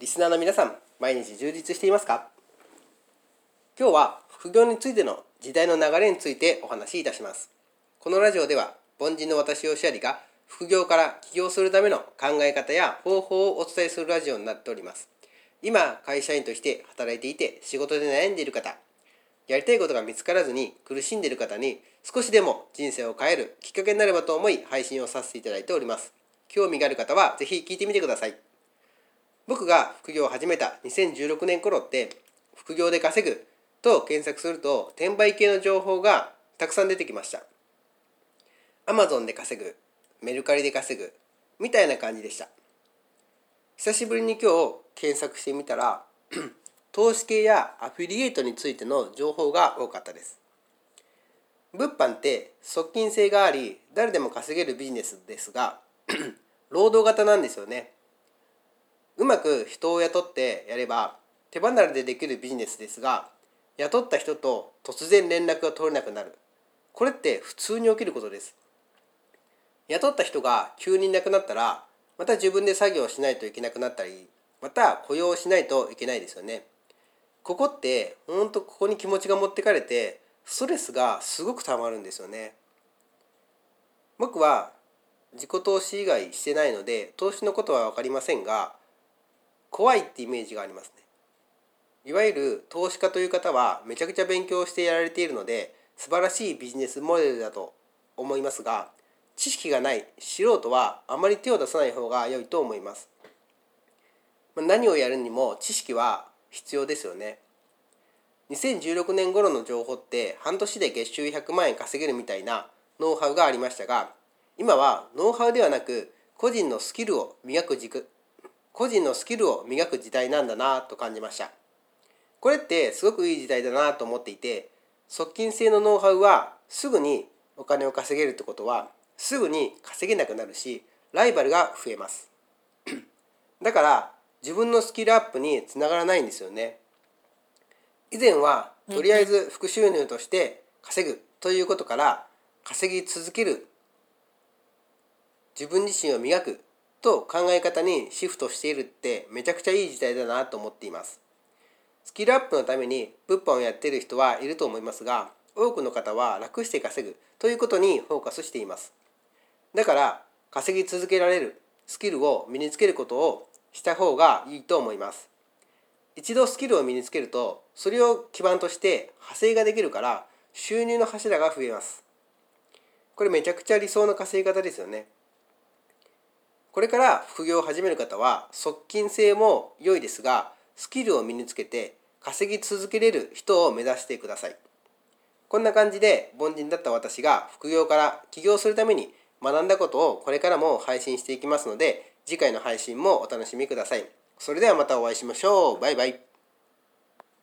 リスナーの皆さん、毎日充実していますか？今日は副業についての時代の流れについてお話しいたします。このラジオでは、凡人の私をシャリが副業から起業するための考え方や方法をお伝えするラジオになっております。今、会社員として働いていて仕事で悩んでいる方、やりたいことが見つからずに苦しんでいる方に少しでも人生を変えるきっかけになればと思い配信をさせていただいております。興味がある方はぜひ聞いてみてください。僕が副業を始めた2016年頃って副業で稼ぐと検索すると転売系の情報がたくさん出てきました。Amazon で稼ぐメルカリで稼ぐみたいな感じでした。久しぶりに今日検索してみたら 投資系やアフィリエイトについての情報が多かったです。物販って側近性があり誰でも稼げるビジネスですが 労働型なんですよね。うまく人を雇ってやれば手離れでできるビジネスですが雇った人と突然連絡が取れなくなる。これって普通に起きることです。雇った人が急にいなくなったらまた自分で作業しないといけなくなったりまた雇用しないといけないですよね。ここってほんとここに気持ちが持ってかれてストレスがすごくたまるんですよね。僕は自己投資以外してないので投資のことは分かりませんが怖いってイメージがありますね。いわゆる投資家という方はめちゃくちゃ勉強してやられているので素晴らしいビジネスモデルだと思いますが知識がない素人はあまり手を出さない方が良いと思います。何をやるにも知識は必要ですよね。2016年頃の情報って半年で月収100万円稼げるみたいなノウハウがありましたが今はノウハウではなく個人のスキルを磨く軸個人のスキルを磨く時代なんだなと感じました。これってすごくいい時代だなと思っていて側近性のノウハウはすぐにお金を稼げるってことはすぐに稼げなくなるしライバルが増えます。だから自分のスキルアップにつながらないんですよね。以前はとりあえず副収入として稼ぐということから稼ぎ続ける。自分自身を磨くと考え方にシフトしているってめちゃくちゃいい時代だなと思っています。スキルアップのために物販をやっている人はいると思いますが多くの方は楽して稼ぐということにフォーカスしています。だから稼ぎ続けられるスキルを身につけることをした方がいいと思います。一度スキルを身につけるとそれを基盤として派生ができるから収入の柱が増えます。これめちゃくちゃ理想の稼ぎ方ですよね。これから副業を始める方は側近性も良いですがスキルを身につけて稼ぎ続けれる人を目指してください。こんな感じで凡人だった私が副業から起業するために学んだことをこれからも配信していきますので次回の配信もお楽しみください。それではまたお会いしましょう。バイバイ。